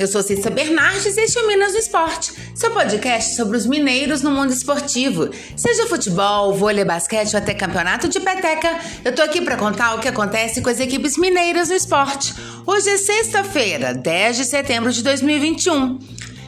eu sou Cissa Bernardes e este é o Minas no Esporte, seu podcast sobre os mineiros no mundo esportivo. Seja futebol, vôlei, basquete ou até campeonato de peteca, eu tô aqui para contar o que acontece com as equipes mineiras no esporte. Hoje é sexta-feira, 10 de setembro de 2021.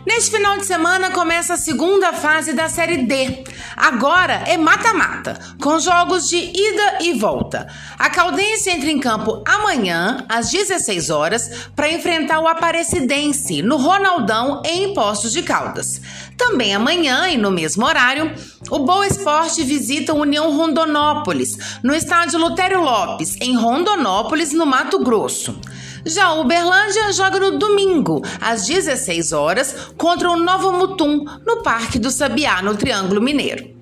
Neste final de semana começa a segunda fase da Série D. Agora é mata-mata, com jogos de ida e volta. A Caldense entra em campo amanhã, às 16 horas, para enfrentar o Aparecidense, no Ronaldão, em Postos de Caldas. Também amanhã, e no mesmo horário, o Boa Esporte visita a União Rondonópolis, no estádio Lutério Lopes, em Rondonópolis, no Mato Grosso. Já o Uberlândia joga no domingo, às 16 horas, contra o Novo Mutum, no Parque do Sabiá, no Triângulo Mineiro.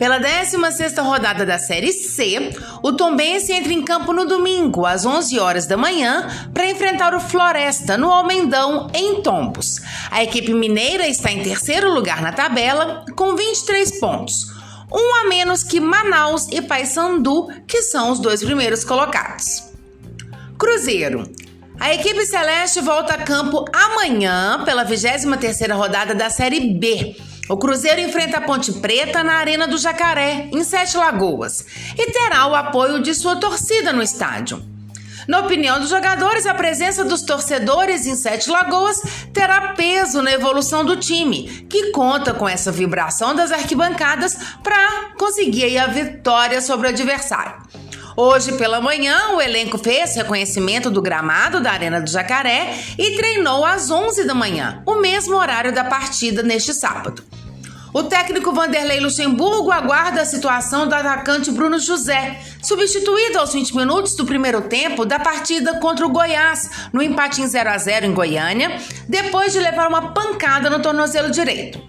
Pela 16ª rodada da Série C, o Tombense entra em campo no domingo, às 11 horas da manhã, para enfrentar o Floresta, no Almendão, em Tombos. A equipe mineira está em terceiro lugar na tabela, com 23 pontos. Um a menos que Manaus e Paysandu, que são os dois primeiros colocados. Cruzeiro. A equipe celeste volta a campo amanhã pela 23ª rodada da Série B. O Cruzeiro enfrenta a Ponte Preta na Arena do Jacaré, em Sete Lagoas, e terá o apoio de sua torcida no estádio. Na opinião dos jogadores, a presença dos torcedores em Sete Lagoas terá peso na evolução do time, que conta com essa vibração das arquibancadas para conseguir a vitória sobre o adversário. Hoje pela manhã, o elenco fez reconhecimento do gramado da Arena do Jacaré e treinou às 11 da manhã, o mesmo horário da partida neste sábado. O técnico Vanderlei Luxemburgo aguarda a situação do atacante Bruno José, substituído aos 20 minutos do primeiro tempo da partida contra o Goiás, no empate em 0 a 0 em Goiânia, depois de levar uma pancada no tornozelo direito.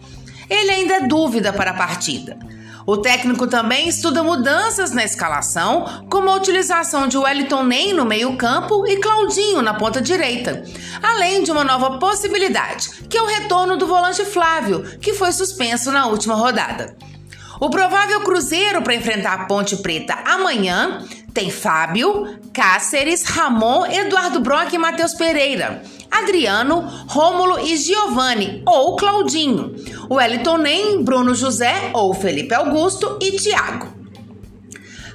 Ele ainda é dúvida para a partida. O técnico também estuda mudanças na escalação, como a utilização de Wellington Ney no meio-campo e Claudinho na ponta direita, além de uma nova possibilidade, que é o retorno do volante Flávio, que foi suspenso na última rodada. O provável Cruzeiro para enfrentar a Ponte Preta amanhã tem Fábio, Cáceres, Ramon, Eduardo Brock e Matheus Pereira. Adriano, Rômulo e Giovanni, ou Claudinho, Wellington Nem, Bruno José ou Felipe Augusto e Thiago.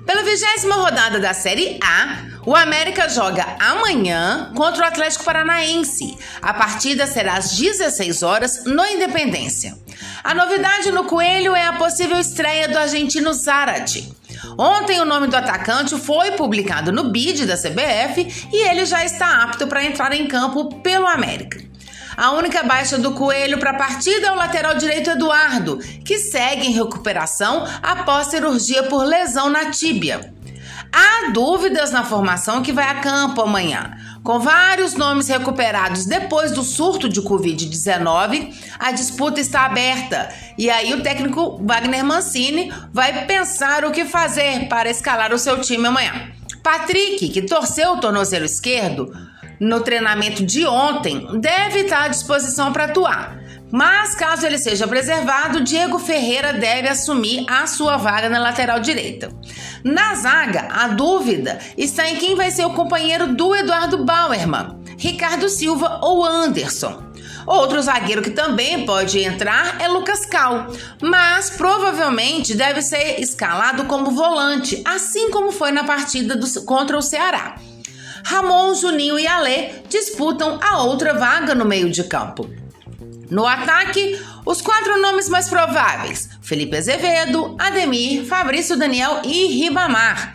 Pela vigésima rodada da Série A, o América joga amanhã contra o Atlético Paranaense. A partida será às 16 horas no Independência. A novidade no Coelho é a possível estreia do argentino Zarate. Ontem o nome do atacante foi publicado no bid da CBF e ele já está apto para entrar em campo pelo América. A única baixa do Coelho para a partida é o lateral direito Eduardo, que segue em recuperação após cirurgia por lesão na tíbia. Há dúvidas na formação que vai a campo amanhã. Com vários nomes recuperados depois do surto de Covid-19, a disputa está aberta. E aí o técnico Wagner Mancini vai pensar o que fazer para escalar o seu time amanhã. Patrick, que torceu o tornozelo esquerdo no treinamento de ontem, deve estar à disposição para atuar. Mas caso ele seja preservado, Diego Ferreira deve assumir a sua vaga na lateral direita. Na zaga, a dúvida está em quem vai ser o companheiro do Eduardo Bauerman, Ricardo Silva ou Anderson. Outro zagueiro que também pode entrar é Lucas Cal, mas provavelmente deve ser escalado como volante, assim como foi na partida do, contra o Ceará. Ramon, Juninho e Alê disputam a outra vaga no meio de campo. No ataque, os quatro nomes mais prováveis: Felipe Azevedo, Ademir, Fabrício Daniel e Ribamar.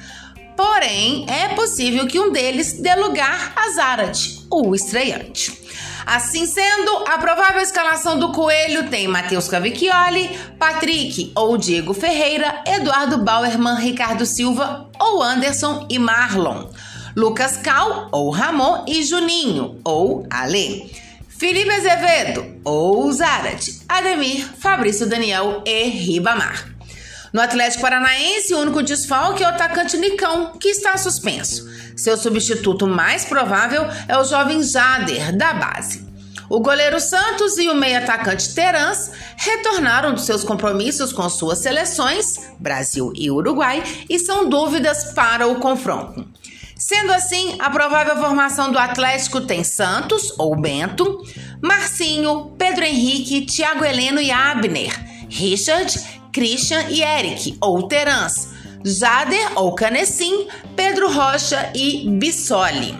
Porém, é possível que um deles dê lugar a Zarat, o estreante. Assim sendo, a provável escalação do Coelho tem Matheus Cavicchioli, Patrick ou Diego Ferreira, Eduardo Bauerman, Ricardo Silva ou Anderson e Marlon, Lucas Cal ou Ramon e Juninho ou Ale. Felipe Azevedo ou Ademir, Fabrício Daniel e Ribamar. No Atlético Paranaense, o único desfalque é o atacante Nicão, que está suspenso. Seu substituto mais provável é o jovem Jader, da base. O goleiro Santos e o meio-atacante Terans retornaram dos seus compromissos com suas seleções, Brasil e Uruguai, e são dúvidas para o confronto. Sendo assim, a provável formação do Atlético tem Santos ou Bento, Marcinho, Pedro Henrique, Thiago Heleno e Abner, Richard, Christian e Eric, ou Terans, Jader ou Canessim, Pedro Rocha e Bissoli.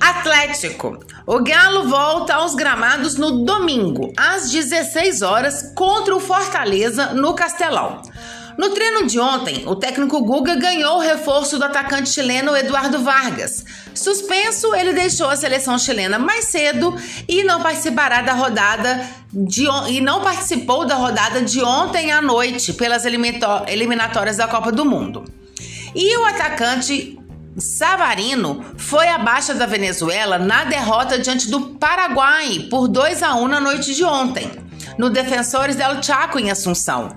Atlético. O Galo volta aos gramados no domingo, às 16 horas, contra o Fortaleza no Castelão. No treino de ontem, o técnico Guga ganhou o reforço do atacante chileno Eduardo Vargas. Suspenso, ele deixou a seleção chilena mais cedo e não participará da rodada de, e não participou da rodada de ontem à noite pelas eliminatórias da Copa do Mundo. E o atacante Savarino foi abaixo da Venezuela na derrota diante do Paraguai por 2 a 1 na noite de ontem, no Defensores del Chaco em Assunção.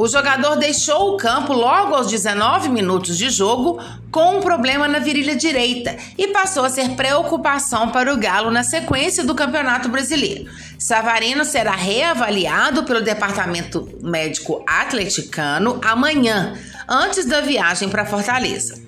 O jogador deixou o campo logo aos 19 minutos de jogo com um problema na virilha direita e passou a ser preocupação para o Galo na sequência do Campeonato Brasileiro. Savarino será reavaliado pelo Departamento Médico Atleticano amanhã, antes da viagem para Fortaleza.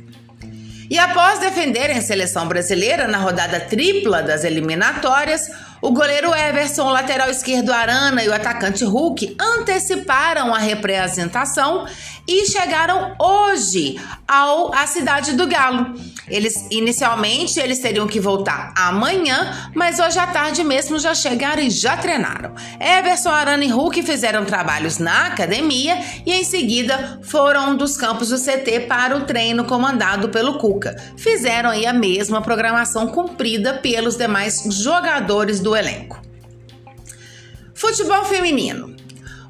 E após defenderem a seleção brasileira na rodada tripla das eliminatórias, o goleiro Everson, o lateral esquerdo Arana e o atacante Hulk anteciparam a representação e chegaram hoje ao à cidade do Galo. Eles inicialmente eles teriam que voltar amanhã, mas hoje à tarde mesmo já chegaram e já treinaram. Everson, Arana e Hulk fizeram trabalhos na academia e em seguida foram dos campos do CT para o treino comandado pelo Cuca. Fizeram aí a mesma programação cumprida pelos demais jogadores do elenco. Futebol feminino.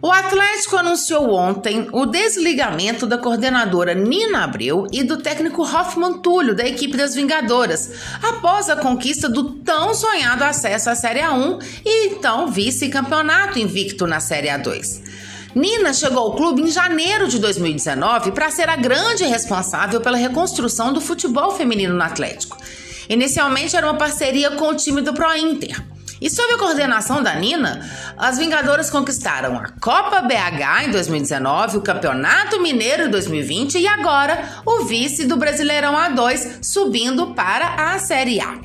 O Atlético anunciou ontem o desligamento da coordenadora Nina Abreu e do técnico Hoffman Túlio, da equipe das Vingadoras, após a conquista do tão sonhado acesso à Série A1 e então vice-campeonato invicto na Série A2. Nina chegou ao clube em janeiro de 2019 para ser a grande responsável pela reconstrução do futebol feminino no Atlético. Inicialmente era uma parceria com o time do Pro Inter. E sob a coordenação da Nina, as Vingadoras conquistaram a Copa BH em 2019, o Campeonato Mineiro em 2020 e agora o vice do Brasileirão A2, subindo para a Série A.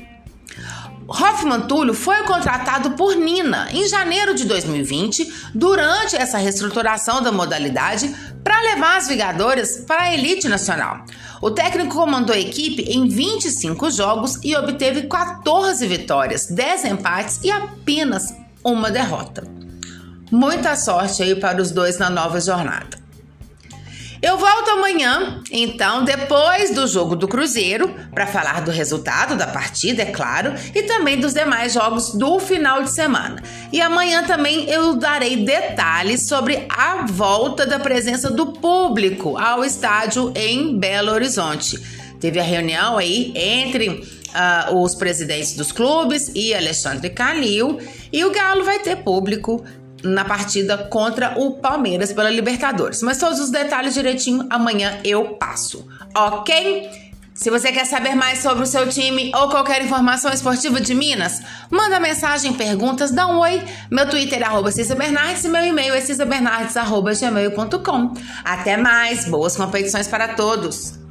Hoffman Túlio foi contratado por Nina em janeiro de 2020, durante essa reestruturação da modalidade, para levar as Vingadoras para a elite nacional. O técnico comandou a equipe em 25 jogos e obteve 14 vitórias, 10 empates e apenas uma derrota. Muita sorte aí para os dois na nova jornada. Eu volto amanhã, então, depois do jogo do Cruzeiro, para falar do resultado da partida, é claro, e também dos demais jogos do final de semana. E amanhã também eu darei detalhes sobre a volta da presença do público ao estádio em Belo Horizonte. Teve a reunião aí entre uh, os presidentes dos clubes e Alexandre Calil, e o Galo vai ter público na partida contra o Palmeiras pela Libertadores. Mas todos os detalhes direitinho amanhã eu passo, ok? Se você quer saber mais sobre o seu time ou qualquer informação esportiva de Minas, manda mensagem, perguntas, dá um oi. Meu Twitter é arroba Bernardes e meu e-mail é cissabernardes.gmail.com. Até mais, boas competições para todos!